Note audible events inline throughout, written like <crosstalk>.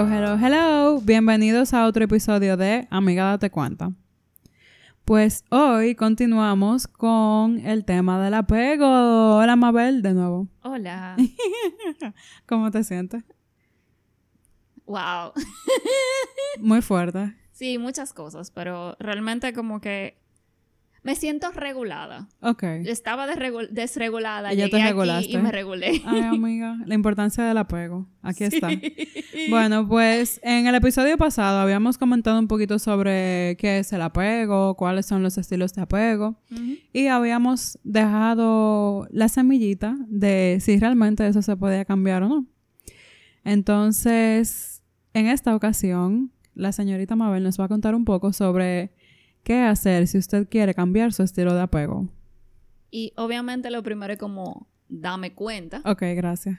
Hello, hello, hello. Bienvenidos a otro episodio de Amiga Date Cuenta. Pues hoy continuamos con el tema del apego. Hola, Mabel, de nuevo. Hola. <laughs> ¿Cómo te sientes? Wow. <laughs> Muy fuerte. Sí, muchas cosas, pero realmente como que me siento regulada. Ok. Estaba desregulada. Y ya te aquí regulaste. Y me regulé. Ay, amiga, la importancia del apego. Aquí está. Bueno, pues en el episodio pasado habíamos comentado un poquito sobre qué es el apego, cuáles son los estilos de apego y habíamos dejado la semillita de si realmente eso se podía cambiar o no. Entonces, en esta ocasión, la señorita Mabel nos va a contar un poco sobre qué hacer si usted quiere cambiar su estilo de apego. Y obviamente lo primero es como dame cuenta. Ok, gracias.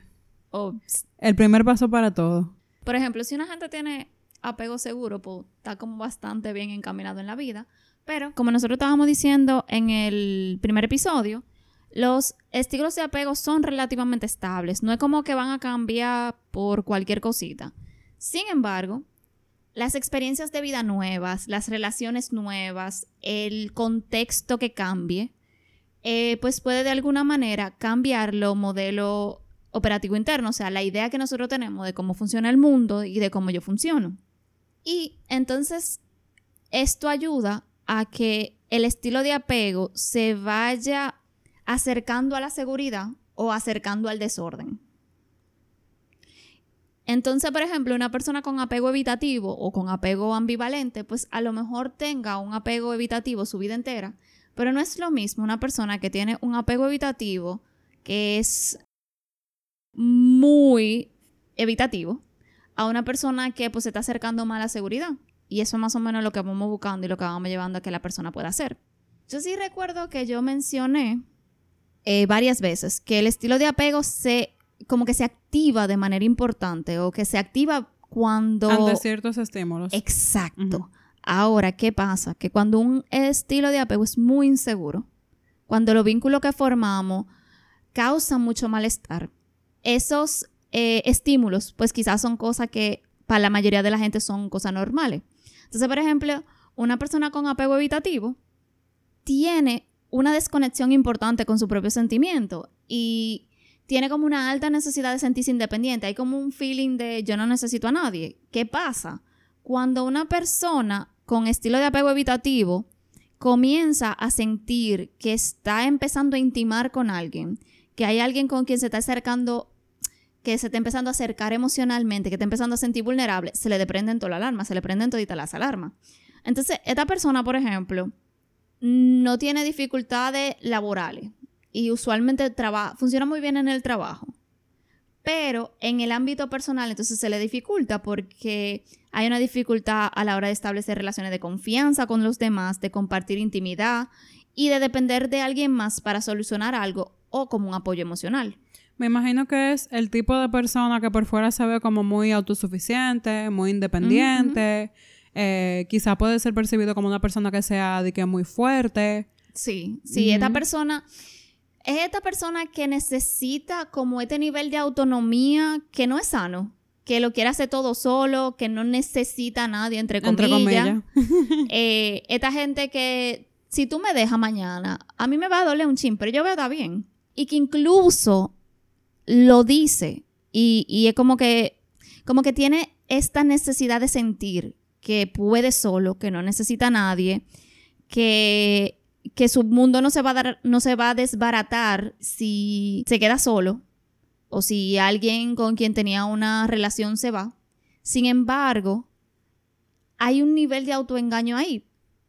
O, El primer paso para todo. por ejemplo, si una gente tiene apego seguro, pues está como bastante bien encaminado en la vida. Pero, como nosotros estábamos diciendo en el primer episodio, los estilos de apego son relativamente estables. No es como que van a cambiar por cualquier cosita. Sin embargo, las experiencias de vida nuevas, las relaciones nuevas, el contexto que cambie, eh, pues puede de alguna manera cambiar lo modelo operativo interno, o sea, la idea que nosotros tenemos de cómo funciona el mundo y de cómo yo funciono. Y entonces esto ayuda a que el estilo de apego se vaya acercando a la seguridad o acercando al desorden. Entonces, por ejemplo, una persona con apego evitativo o con apego ambivalente, pues a lo mejor tenga un apego evitativo su vida entera, pero no es lo mismo una persona que tiene un apego evitativo que es muy evitativo a una persona que pues se está acercando más a la seguridad. Y eso es más o menos lo que vamos buscando y lo que vamos llevando a que la persona pueda hacer. Yo sí recuerdo que yo mencioné eh, varias veces que el estilo de apego se como que se activa de manera importante o que se activa cuando Ante ciertos estímulos. Exacto. Ujú. Ahora, ¿qué pasa? Que cuando un estilo de apego es muy inseguro, cuando los vínculos que formamos causan mucho malestar, esos eh, estímulos, pues quizás son cosas que para la mayoría de la gente son cosas normales. Entonces, por ejemplo, una persona con apego evitativo tiene una desconexión importante con su propio sentimiento y tiene como una alta necesidad de sentirse independiente. Hay como un feeling de yo no necesito a nadie. ¿Qué pasa? Cuando una persona con estilo de apego evitativo comienza a sentir que está empezando a intimar con alguien, que hay alguien con quien se está acercando, que se está empezando a acercar emocionalmente, que está empezando a sentir vulnerable, se le deprenden toda la alarma, se le prenden toditas las alarmas. Entonces, esta persona, por ejemplo, no tiene dificultades laborales y usualmente traba- funciona muy bien en el trabajo. Pero en el ámbito personal entonces se le dificulta porque hay una dificultad a la hora de establecer relaciones de confianza con los demás, de compartir intimidad y de depender de alguien más para solucionar algo o como un apoyo emocional. Me imagino que es el tipo de persona que por fuera se ve como muy autosuficiente, muy independiente. eh, quizá puede ser percibido como una persona que sea de que muy fuerte. Sí, sí, esta persona es esta persona que necesita como este nivel de autonomía que no es sano, que lo quiere hacer todo solo, que no necesita a nadie, entre comillas. Entre comillas. <laughs> Eh, esta gente que si tú me dejas mañana, a mí me va a doler un chin, pero yo voy a estar bien. Y que incluso lo dice y, y es como que, como que tiene esta necesidad de sentir que puede solo, que no necesita a nadie, que, que su mundo no se, va a dar, no se va a desbaratar si se queda solo o si alguien con quien tenía una relación se va. Sin embargo, hay un nivel de autoengaño ahí.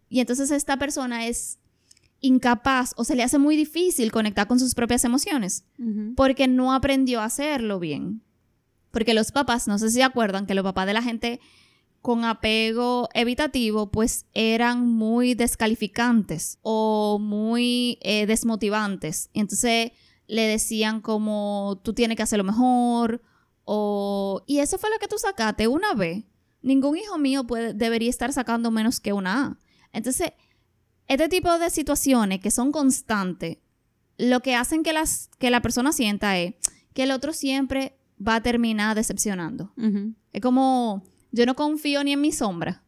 Y entonces esta persona es incapaz o se le hace muy difícil conectar con sus propias emociones porque no aprendió a hacerlo bien. Porque los papás, no sé si se acuerdan que los papás de la gente con apego evitativo, pues eran muy descalificantes o muy eh, desmotivantes. Entonces le decían como tú tienes que hacerlo mejor o... Y eso fue lo que tú sacaste una vez. Ningún hijo mío puede, debería estar sacando menos que una A. Entonces, este tipo de situaciones que son constantes, lo que hacen que, las, que la persona sienta es que el otro siempre va a terminar decepcionando. Es como, yo no confío ni en mi sombra.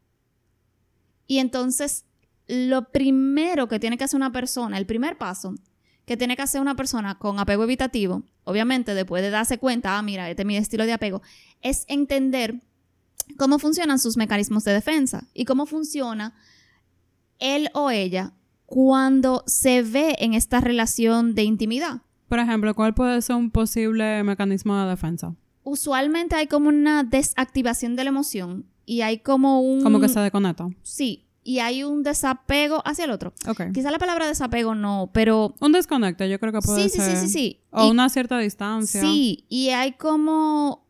Y entonces, lo primero que tiene que hacer una persona, el primer paso que tiene que hacer una persona con apego evitativo, obviamente después de darse cuenta, ah, mira, este es mi estilo de apego, es entender cómo funcionan sus mecanismos de defensa y cómo funciona él o ella cuando se ve en esta relación de intimidad. Por ejemplo, ¿cuál puede ser un posible mecanismo de defensa? Usualmente hay como una desactivación de la emoción y hay como un... Como que se desconecta. Sí, y hay un desapego hacia el otro. Ok. Quizá la palabra desapego no, pero... Un desconecte, yo creo que puede Sí, sí, ser. sí, sí, sí. O Y- una cierta distancia. Sí, y hay como...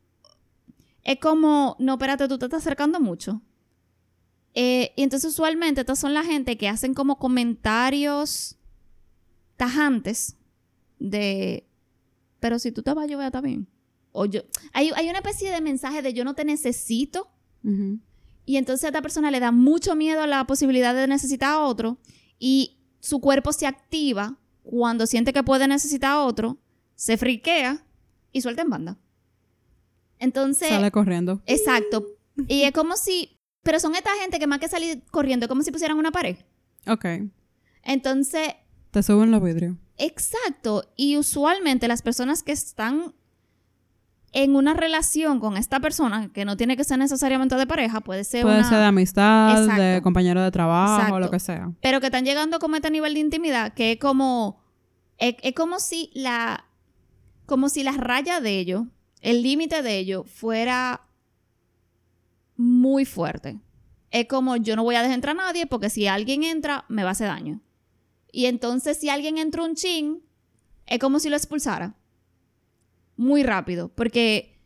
Es como, no, espérate, tú te estás acercando mucho. Eh, y entonces usualmente estas son la gente que hacen como comentarios tajantes de, pero si tú te vas, yo voy a estar bien. O yo, hay, hay una especie de mensaje de yo no te necesito. Y entonces a esta persona le da mucho miedo a la posibilidad de necesitar a otro y su cuerpo se activa cuando siente que puede necesitar a otro, se friquea y suelta en banda. Entonces, Sale corriendo. exacto. Y es como si, pero son esta gente que más que salir corriendo, es como si pusieran una pared. Ok. Entonces, Te suben los vidrios. Exacto. Y usualmente las personas que están en una relación con esta persona, que no tiene que ser necesariamente de pareja, puede ser Puede una... ser de amistad, de compañero de trabajo, Exacto. lo que sea. Pero que están llegando como este nivel de intimidad, que es como... Es, es como si la... Como si la raya de ellos, el límite de ellos, fuera muy fuerte. Es como yo no voy a dejar entrar a nadie porque si alguien entra, me va a hacer daño. Y entonces si alguien entra un chin, es como si lo expulsara. Muy rápido, porque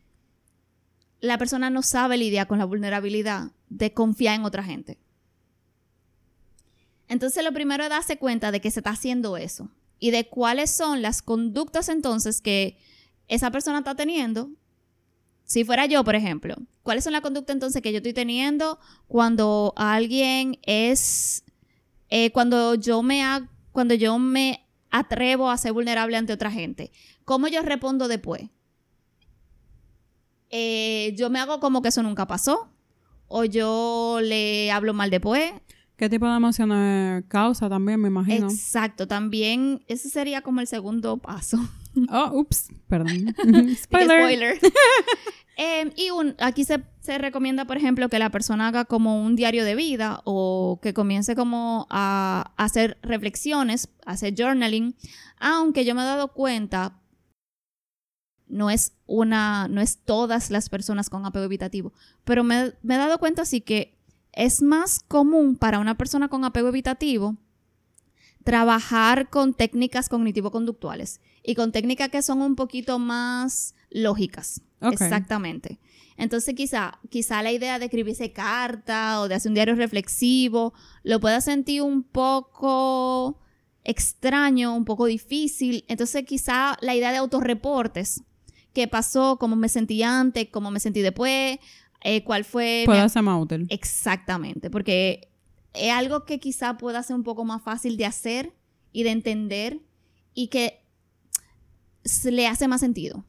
la persona no sabe lidiar con la vulnerabilidad de confiar en otra gente. Entonces lo primero es darse cuenta de que se está haciendo eso y de cuáles son las conductas entonces que esa persona está teniendo. Si fuera yo, por ejemplo, ¿cuáles son las conductas entonces que yo estoy teniendo cuando alguien es, eh, cuando yo me cuando yo me atrevo a ser vulnerable ante otra gente? ¿Cómo yo respondo después? Eh, yo me hago como que eso nunca pasó o yo le hablo mal después ¿Qué tipo de emociones causa también, me imagino? Exacto, también ese sería como el segundo paso. <laughs> Oh, ups, perdón. <laughs> <laughs> Spoiler. Spoiler. Em, y un- aquí se, se recomienda, por ejemplo, que la persona haga como un diario de vida o que comience como a, a hacer reflexiones, a hacer journaling, aunque yo me he dado cuenta, no es una, no es todas las personas con apego evitativo, pero me, me he dado cuenta sí que es más común para una persona con apego evitativo trabajar con técnicas cognitivo-conductuales y con técnicas que son un poquito más lógicas. Exactamente. Entonces quizá, quizá la idea de escribirse carta o de hacer un diario reflexivo lo pueda sentir un poco extraño, un poco difícil. Entonces quizá la idea de autorreportes, qué pasó, cómo me sentí antes, cómo me sentí después, eh, cuál fue... ser más útil. Exactamente, porque es algo que quizá pueda ser un poco más fácil de hacer y de entender y que le hace más sentido.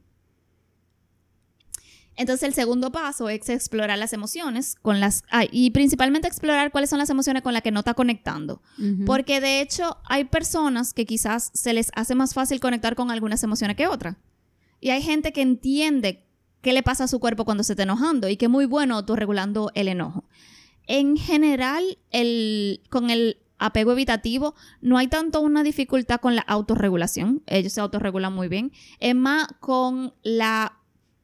Entonces el segundo paso es explorar las emociones con las ah, y principalmente explorar cuáles son las emociones con las que no está conectando, Ujú. porque de hecho hay personas que quizás se les hace más fácil conectar con algunas emociones que otras. Y hay gente que entiende qué le pasa a su cuerpo cuando se está enojando y que muy bueno autorregulando el enojo. En general, con el apego evitativo no hay tanto una dificultad con la autorregulación, ellos se autorregulan muy bien, es más con la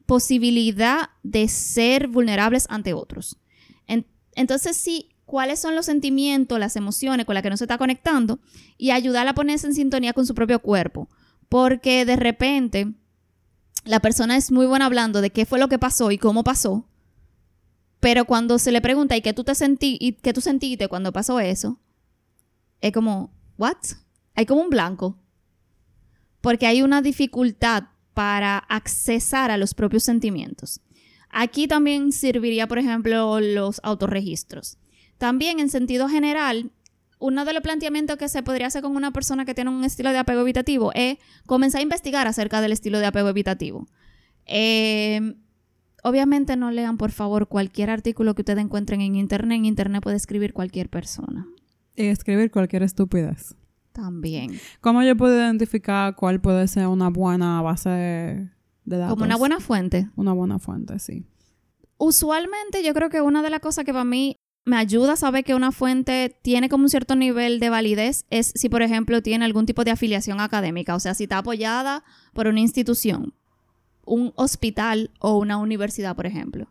posibilidad de ser vulnerables ante otros. En- entonces, sí, cuáles son los sentimientos, las emociones con las que no se está conectando y ayudarla a ponerse en sintonía con su propio cuerpo. Porque de repente la persona es muy buena hablando de qué fue lo que pasó y cómo pasó, pero cuando se le pregunta y qué tú te sentí y qué tú sentiste cuando pasó eso, es como, ¿what? Hay como un blanco. Porque hay una dificultad para accesar a los propios sentimientos. Aquí también serviría, por ejemplo, los autorregistros. También, en sentido general, uno de los planteamientos que se podría hacer con una persona que tiene un estilo de apego evitativo es comenzar a investigar acerca del estilo de apego evitativo. Eh, obviamente no lean, por favor, cualquier artículo que ustedes encuentren en internet. En internet puede escribir cualquier persona. Y escribir cualquier estupidez. También. ¿Cómo yo puedo identificar cuál puede ser una buena base de datos? Como una buena fuente. Una buena fuente, sí. Usualmente yo creo que una de las cosas que para mí me ayuda a saber que una fuente tiene como un cierto nivel de validez es si, por ejemplo, tiene algún tipo de afiliación académica, o sea, si está apoyada por una institución, un hospital o una universidad, por ejemplo,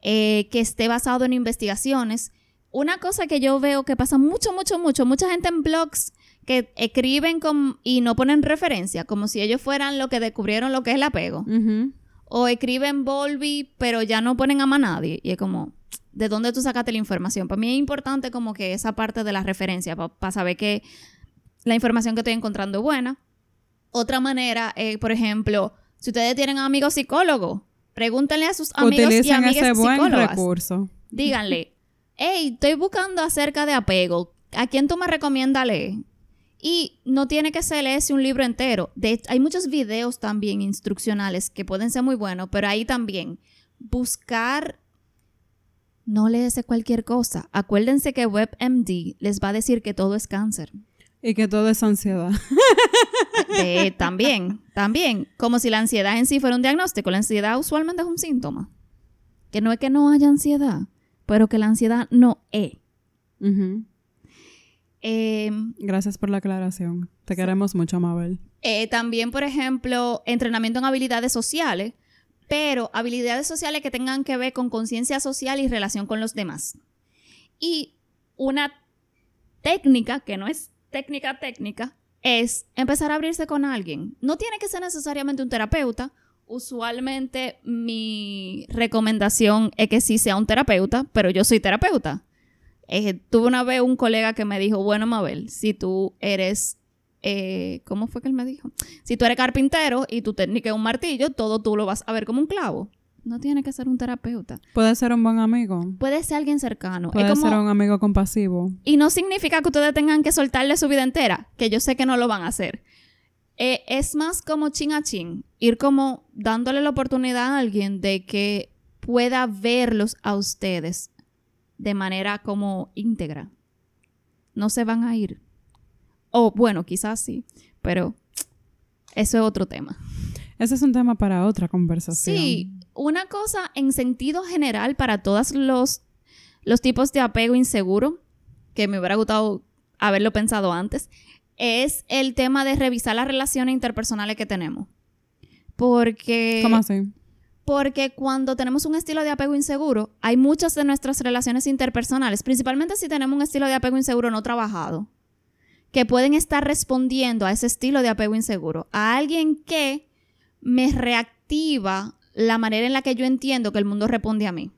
eh, que esté basado en investigaciones. Una cosa que yo veo que pasa mucho, mucho, mucho, mucha gente en blogs que escriben con, y no ponen referencia, como si ellos fueran lo que descubrieron lo que es el apego. O escriben Volvi, pero ya no ponen a más nadie. Y es como, ¿de dónde tú sacaste la información? Para mí es importante como que esa parte de la referencia, para saber que la información que estoy encontrando es buena. Otra manera, por ejemplo, si ustedes tienen amigos psicólogos, pregúntenle a sus amigos y amigas ese buen recurso. Díganle, hey, estoy buscando acerca de apego. ¿A quién tú me recomiendas leer? Y no tiene que ser leerse un libro entero. De, hay muchos videos también instruccionales que pueden ser muy buenos, pero ahí también buscar no leese cualquier cosa. Acuérdense que WebMD les va a decir que todo es cáncer. Y que todo es ansiedad. <laughs> también, también. Como si la ansiedad en sí fuera un diagnóstico. La ansiedad usualmente es un síntoma. Que no es que no haya ansiedad, pero que la ansiedad no es. Em, Gracias por la aclaración. Te queremos mucho, Mabel. Eh, también, por ejemplo, entrenamiento en habilidades sociales, pero habilidades sociales que tengan que ver con conciencia social y relación con los demás. Y una técnica, que no es técnica técnica, es empezar a abrirse con alguien. No tiene que ser necesariamente un terapeuta. Usualmente mi recomendación es que sí sea un terapeuta, pero yo soy terapeuta. Eh, tuve una vez un colega que me dijo, bueno, Mabel, si tú eres, eh, ¿cómo fue que él me dijo? Si tú eres carpintero y tu técnica es un martillo, todo tú lo vas a ver como un clavo. No tiene que ser un terapeuta. Puede ser un buen amigo. Puede ser alguien cercano. Puede ser un amigo compasivo. Y no significa que ustedes tengan que soltarle su vida entera, que yo sé que no lo van a hacer. Eh, es más como chin a chin, ir como dándole la oportunidad a alguien de que pueda verlos a ustedes de manera como íntegra. No se van a ir. O bueno, quizás sí, pero eso es otro tema. Ese es un tema para otra conversación. Sí, una cosa en sentido general para todos los, los tipos de apego inseguro, que me hubiera gustado haberlo pensado antes, es el tema de revisar las relaciones interpersonales que tenemos. Porque... ¿Cómo así? Porque cuando tenemos un estilo de apego inseguro, hay muchas de nuestras relaciones interpersonales, principalmente si tenemos un estilo de apego inseguro no trabajado, que pueden estar respondiendo a ese estilo de apego inseguro, a alguien que me reactiva la manera en la que yo entiendo que el mundo responde a mí.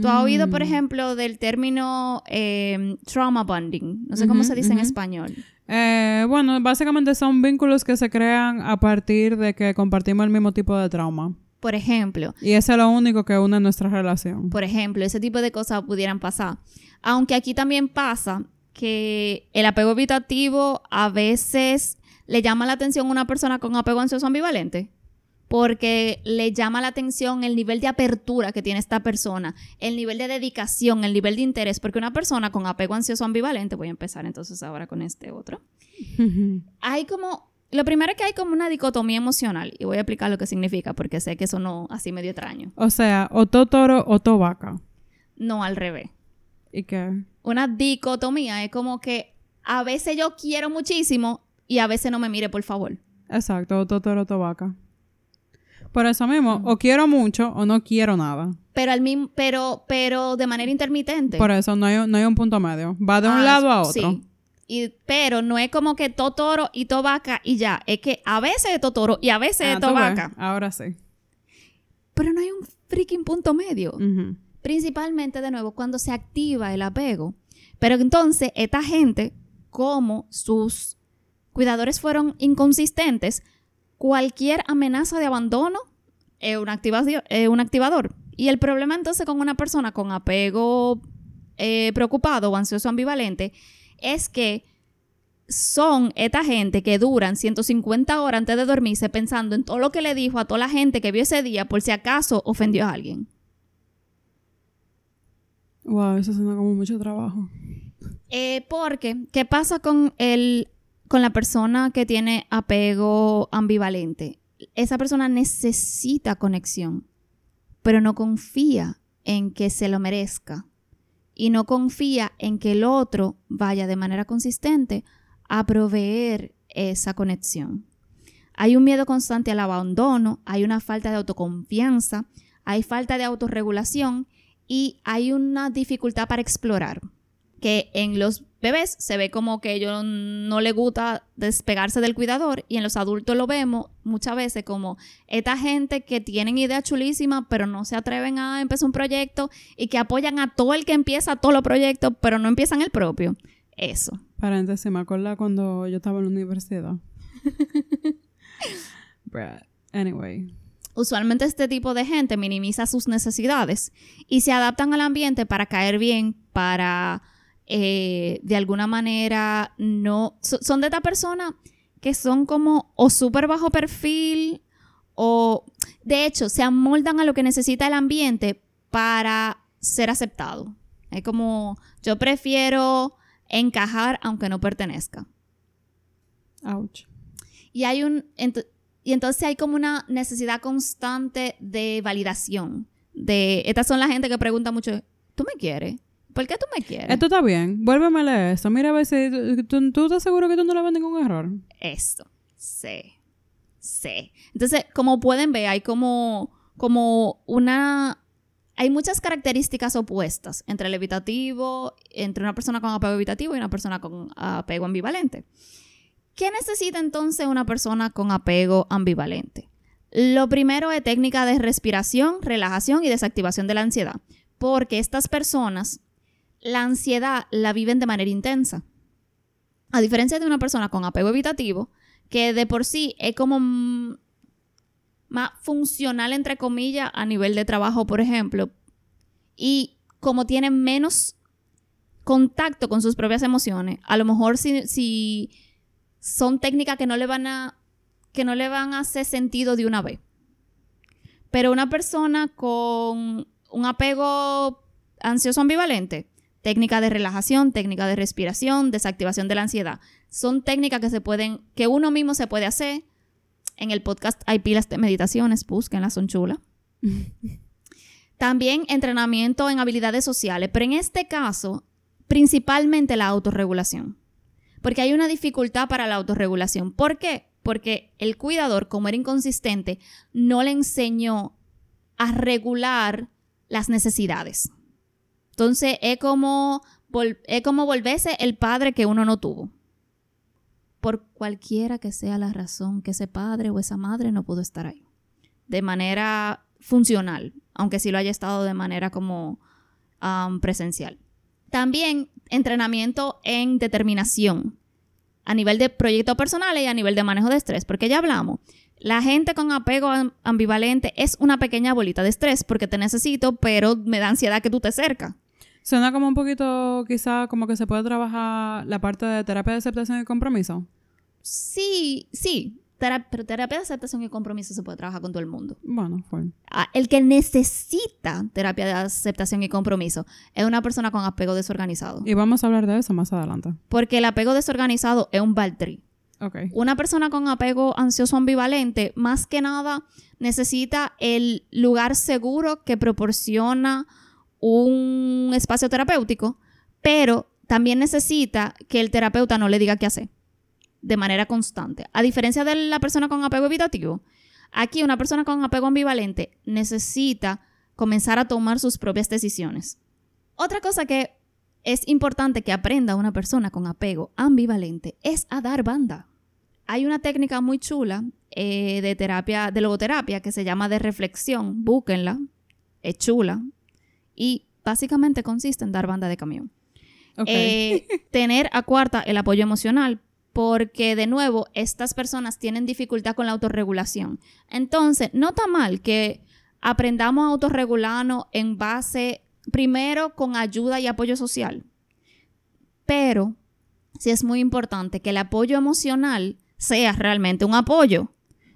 ¿Tú has oído, por mm. ejemplo, del término eh, trauma bonding? No sé cómo se dice en español. Eh, bueno, básicamente son vínculos que se crean a partir de que compartimos el mismo tipo de trauma. Por ejemplo. Y eso es lo único que une nuestra relación. Por ejemplo, ese tipo de cosas pudieran pasar. Aunque aquí también pasa que el apego evitativo a veces le llama la atención a una persona con apego ansioso ambivalente. Porque le llama la atención el nivel de apertura que tiene esta persona, el nivel de dedicación, el nivel de interés. Porque una persona con apego ansioso ambivalente, voy a empezar entonces ahora con este otro, <laughs> hay como lo primero es que hay como una dicotomía emocional y voy a explicar lo que significa porque sé que eso no así medio extraño. O sea, o todo toro o todo vaca. No, al revés. ¿Y qué? Una dicotomía es como que a veces yo quiero muchísimo y a veces no me mire, por favor. Exacto, o todo toro o todo vaca. Por eso mismo, o quiero mucho o no quiero nada. Pero al mismo, pero, pero de manera intermitente. Por eso no hay, no hay un punto medio. Va de un ah, lado a otro. Sí pero no es como que totoro y tobaca y ya. Es que a veces es totoro y a veces es ah, tobaca. Ahora sí. Pero no hay un freaking punto medio. Principalmente, de nuevo, cuando se activa el apego. Pero entonces, esta gente, como sus cuidadores fueron inconsistentes, cualquier amenaza de abandono es un, activador. Y el problema entonces con una persona con apego eh, preocupado o ansioso ambivalente es que son esta gente que duran 150 horas antes de dormirse pensando en todo lo que le dijo a toda la gente que vio ese día por si acaso ofendió a alguien. Wow, eso suena como mucho trabajo. Eh, porque, ¿qué pasa con, el, con la persona que tiene apego ambivalente? Esa persona necesita conexión, pero no confía en que se lo merezca y no confía en que el otro vaya de manera consistente a proveer esa conexión. Hay un miedo constante al abandono, hay una falta de autoconfianza, hay falta de autorregulación y hay una dificultad para explorar, que en los bebés se ve como que ellos no le gusta despegarse del cuidador y en los adultos lo vemos muchas veces como esta gente que tienen ideas chulísimas pero no se atreven a empezar un proyecto y que apoyan a todo el que empieza todos los proyectos pero no empiezan el propio. Eso. Paréntesis, me acuerdo cuando yo estaba en la universidad. <laughs> anyway. Usualmente este tipo de gente minimiza sus necesidades y se adaptan al ambiente para caer bien, para eh, de alguna manera no... son de esta persona que son como o súper bajo perfil o de hecho se amoldan a lo que necesita el ambiente para ser aceptado. Es como yo prefiero encajar aunque no pertenezca. Ouch. Y hay un y entonces hay como una necesidad constante de validación. De estas son la gente que pregunta mucho, ¿tú me quieres? ¿Por qué tú me quieres? Esto está bien. Vuélveme a leer esto. Mira a ver si tú, tú estás seguro que tú no le ves ningún error. Esto. Sí. Sí. Entonces, como pueden ver, hay como, como una... Hay muchas características opuestas entre el evitativo, entre una persona con apego evitativo y una persona con apego ambivalente. ¿Qué necesita entonces una persona con apego ambivalente? Lo primero es técnica de respiración, relajación y desactivación de la ansiedad, porque estas personas la ansiedad la viven de manera intensa. A diferencia de una persona con apego evitativo, que de por sí es como más funcional, entre comillas, a nivel de trabajo, por ejemplo, y como tiene menos contacto con sus propias emociones, a lo mejor si, si son técnicas que no le van a que no le van a hacer sentido de una vez. Pero una persona con un apego ansioso ambivalente, técnica de relajación, técnica de respiración, desactivación de la ansiedad, son técnicas que se pueden que uno mismo se puede hacer. En el podcast hay pilas de meditaciones, búsquenlas, son chulas. <laughs> También entrenamiento en habilidades sociales, pero en este caso, principalmente la autorregulación. Porque hay una dificultad para la autorregulación. ¿Por qué? Porque el cuidador, como era inconsistente, no le enseñó a regular las necesidades. Entonces es como, es como volverse el padre que uno no tuvo. Por cualquiera que sea la razón que ese padre o esa madre no pudo estar ahí. De manera funcional, aunque sí lo haya estado de manera como presencial. También entrenamiento en determinación a nivel de proyectos personales y a nivel de manejo de estrés, porque ya hablamos. La gente con apego ambivalente es una pequeña bolita de estrés porque te necesito, pero me da ansiedad que tú te cercas. Suena como un poquito, quizá, como que se puede trabajar la parte de terapia de aceptación y compromiso. Sí, sí, pero terapia de aceptación y compromiso se puede trabajar con todo el mundo. Bueno, fue. Ah, el que necesita terapia de aceptación y compromiso es una persona con apego desorganizado. Y vamos a hablar de eso más adelante. Porque el apego desorganizado es un baltri. Okay. Una persona con apego ansioso ambivalente, más que nada, necesita el lugar seguro que proporciona un espacio terapéutico, pero también necesita que el terapeuta no le diga qué hacer de manera constante. A diferencia de la persona con apego evitativo, aquí una persona con apego ambivalente necesita comenzar a tomar sus propias decisiones. Otra cosa que es importante que aprenda una persona con apego ambivalente es a dar banda. Hay una técnica muy chula eh, de terapia, de logoterapia, que se llama de reflexión. Búsquenla. Es chula. Y básicamente consiste en dar banda de camión. Eh, tener a cuarta el apoyo emocional porque de nuevo estas personas tienen dificultad con la autorregulación. Entonces, no está mal que aprendamos a autorregularnos en base, primero, con ayuda y apoyo social. Pero sí es muy importante que el apoyo emocional sea realmente un apoyo.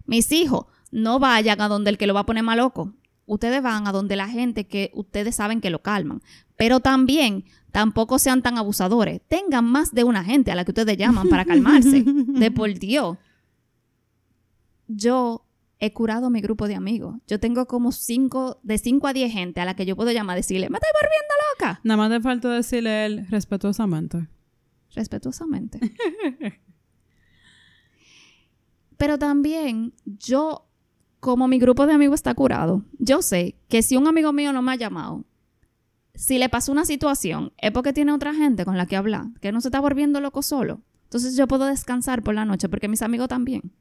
Mis hijos, no vayan a donde el que lo va a poner más loco. Ustedes van a donde la gente que ustedes saben que lo calman. Pero también tampoco sean tan abusadores. Tengan más de una gente a la que ustedes llaman para calmarse. <laughs> de por Dios. Yo he curado mi grupo de amigos. Yo tengo como cinco, de 5 a 10 gente a la que yo puedo llamar y decirle, me estoy volviendo loca. Nada más te falta decirle él respetuosamente. Respetuosamente. <laughs> Pero también yo, como mi grupo de amigos está curado, yo sé que si un amigo mío no me ha llamado, si le pasó una situación, es porque tiene otra gente con la que hablar, que no se está volviendo loco solo. Entonces yo puedo descansar por la noche porque mis amigos también.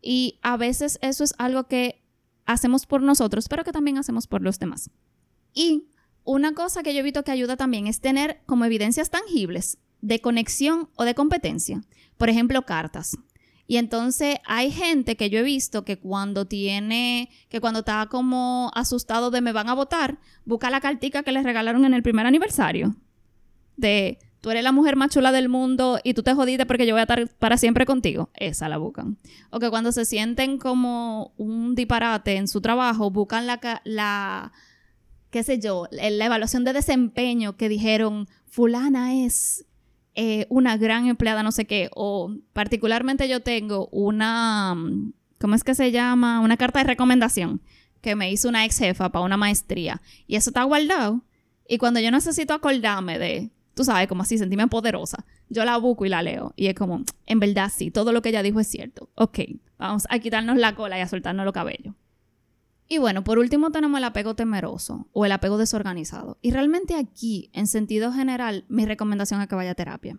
Y a veces eso es algo que hacemos por nosotros, pero que también hacemos por los demás. Y una cosa que yo he visto que ayuda también es tener como evidencias tangibles de conexión o de competencia. Por ejemplo, cartas. Y entonces hay gente que yo he visto que cuando tiene, que cuando está como asustado de me van a votar, busca la cartica que les regalaron en el primer aniversario. De tú eres la mujer más chula del mundo y tú te jodiste porque yo voy a estar para siempre contigo. Esa la buscan. O que cuando se sienten como un disparate en su trabajo, buscan la, la qué sé yo, la evaluación de desempeño que dijeron, fulana es eh, una gran empleada, no sé qué, o particularmente yo tengo una, ¿cómo es que se llama? Una carta de recomendación que me hizo una ex jefa para una maestría. Y eso está guardado. Y cuando yo necesito acordarme de, tú sabes, como así, sentirme poderosa, yo la busco y la leo. Y es como, en verdad sí, todo lo que ella dijo es cierto. Ok, vamos a quitarnos la cola y a soltarnos los cabellos. Y bueno, por último tenemos el apego temeroso o el apego desorganizado. Y realmente aquí, en sentido general, mi recomendación es que vaya a terapia.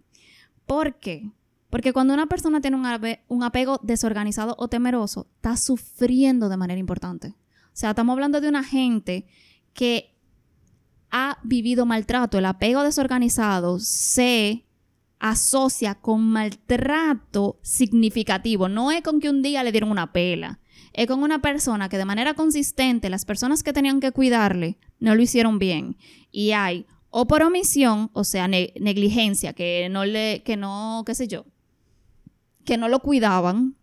¿Por qué? Porque cuando una persona tiene un, apego desorganizado o temeroso, está sufriendo de manera importante. O sea, estamos hablando de una gente que ha vivido maltrato. El apego desorganizado se asocia con maltrato significativo. No es con que un día le dieron una pela es con una persona que de manera consistente las personas que tenían que cuidarle no lo hicieron bien y hay o por omisión, o sea, negligencia, que no le, que no, qué sé yo, que no lo cuidaban,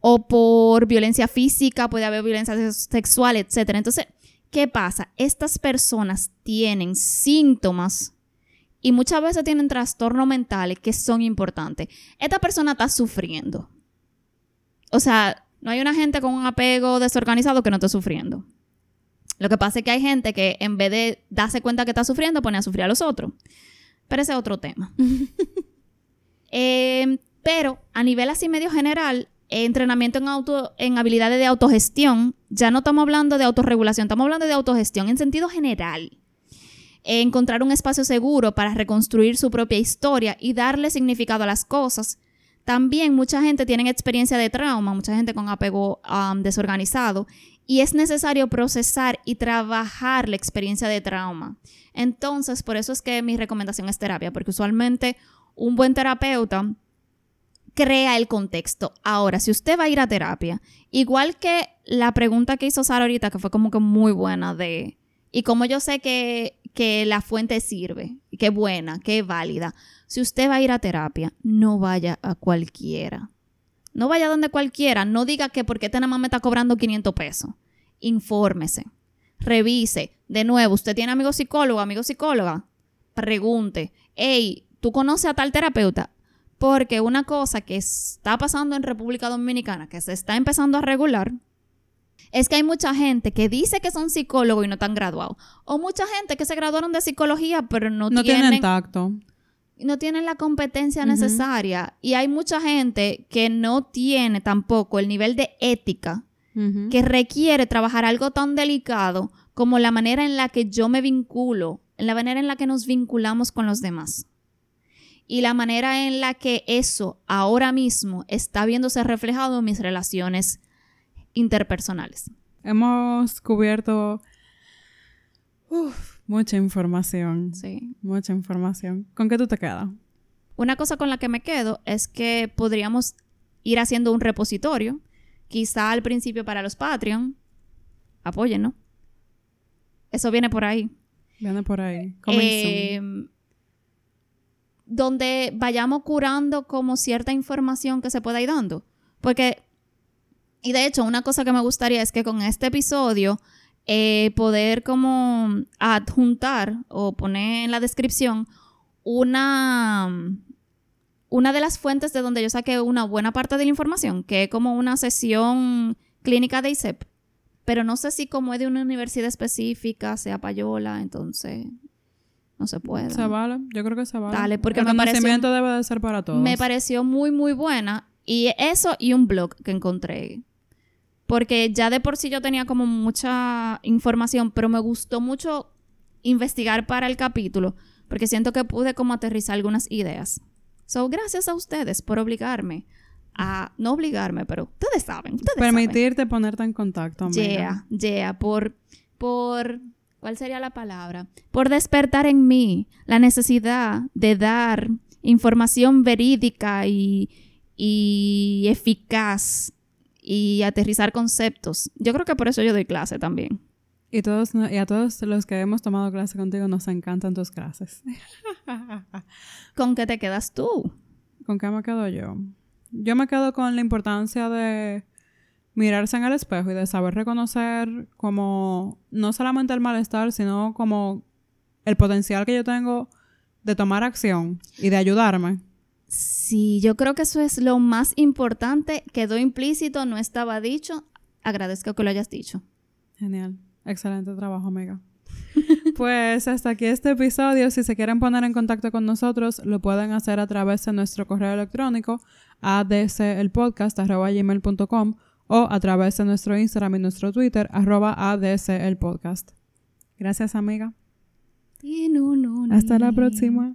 o por violencia física, puede haber violencia sexual, etc. Entonces, ¿qué pasa? Estas personas tienen síntomas y muchas veces tienen trastornos mentales que son importantes. Esta persona está sufriendo. O sea, no hay una gente con un apego desorganizado que no esté sufriendo. Lo que pasa es que hay gente que en vez de darse cuenta que está sufriendo, pone a sufrir a los otros. Pero ese es otro tema. <laughs> Eh, pero a nivel así medio general, entrenamiento en, auto, en habilidades de autogestión, ya no estamos hablando de autorregulación, estamos hablando de autogestión en sentido general. encontrar un espacio seguro para reconstruir su propia historia y darle significado a las cosas también mucha gente tiene experiencia de trauma, mucha gente con apego desorganizado, y es necesario procesar y trabajar la experiencia de trauma. Entonces, por eso es que mi recomendación es terapia, porque usualmente un buen terapeuta crea el contexto. Ahora, si usted va a ir a terapia, igual que la pregunta que hizo Sara ahorita, que fue como que muy buena de, y como yo sé que, que la fuente sirve, que es buena, que es válida, si usted va a ir a terapia, no vaya a cualquiera. No vaya donde cualquiera. No diga que porque este nada más me está cobrando 500 pesos. Infórmese. Revise. De nuevo, usted tiene amigo psicólogo, amigo psicóloga. Pregunte. Hey, ¿tú conoces a tal terapeuta? Porque una cosa que está pasando en República Dominicana, que se está empezando a regular, es que hay mucha gente que dice que son psicólogos y no están graduados. O mucha gente que se graduaron de psicología, pero no, no tienen tacto no tienen la competencia necesaria y hay mucha gente que no tiene tampoco el nivel de ética que requiere trabajar algo tan delicado como la manera en la que yo me vinculo, en la manera en la que nos vinculamos con los demás. Y la manera en la que eso ahora mismo está viéndose reflejado en mis relaciones interpersonales. Hemos cubierto Mucha información. Sí. Mucha información. ¿Con qué tú te quedas? Una cosa con la que me quedo es que podríamos ir haciendo un repositorio, quizá al principio para los Patreon. Apoyen, ¿no? Eso viene por ahí. Viene por ahí. Em, donde vayamos curando como cierta información que se pueda ir dando. Porque, y de hecho, una cosa que me gustaría es que con este episodio eh, poder como adjuntar o poner en la descripción una, una de las fuentes de donde yo saqué una buena parte de la información, que es como una sesión clínica de ISEP. Pero no sé si como es de una universidad específica, sea payola, entonces no se puede. Se vale, yo creo que se vale. Dale, porque el me pareció- conocimiento debe de ser para todos. Me pareció muy, muy buena. Y eso y un blog que encontré. Porque ya de por sí yo tenía como mucha información, pero me gustó mucho investigar para el capítulo, porque siento que pude como aterrizar algunas ideas. So, gracias a ustedes por obligarme a, no obligarme, pero ustedes saben, ustedes saben. Permitirte ponerte en contacto, amiga. Yeah, yeah, por, por, ¿cuál sería la palabra? Por despertar en mí la necesidad de dar información verídica y, y eficaz y aterrizar conceptos. Yo creo que por eso yo doy clase también. Y, todos, y a todos los que hemos tomado clase contigo nos encantan tus clases. <laughs> ¿Con qué te quedas tú? ¿Con qué me quedo yo? Yo me quedo con la importancia de mirarse en el espejo y de saber reconocer como no solamente el malestar, sino como el potencial que yo tengo de tomar acción y de ayudarme. Sí, yo creo que eso es lo más importante. Quedó implícito, no estaba dicho. Agradezco que lo hayas dicho. Genial. Excelente trabajo, Mega. <laughs> Pues hasta aquí este episodio. Si se quieren poner en contacto con nosotros, lo pueden hacer a través de nuestro correo electrónico adcelpodcast.com o a través de nuestro Instagram y nuestro Twitter adcelpodcast. Gracias, amiga. Hasta la próxima.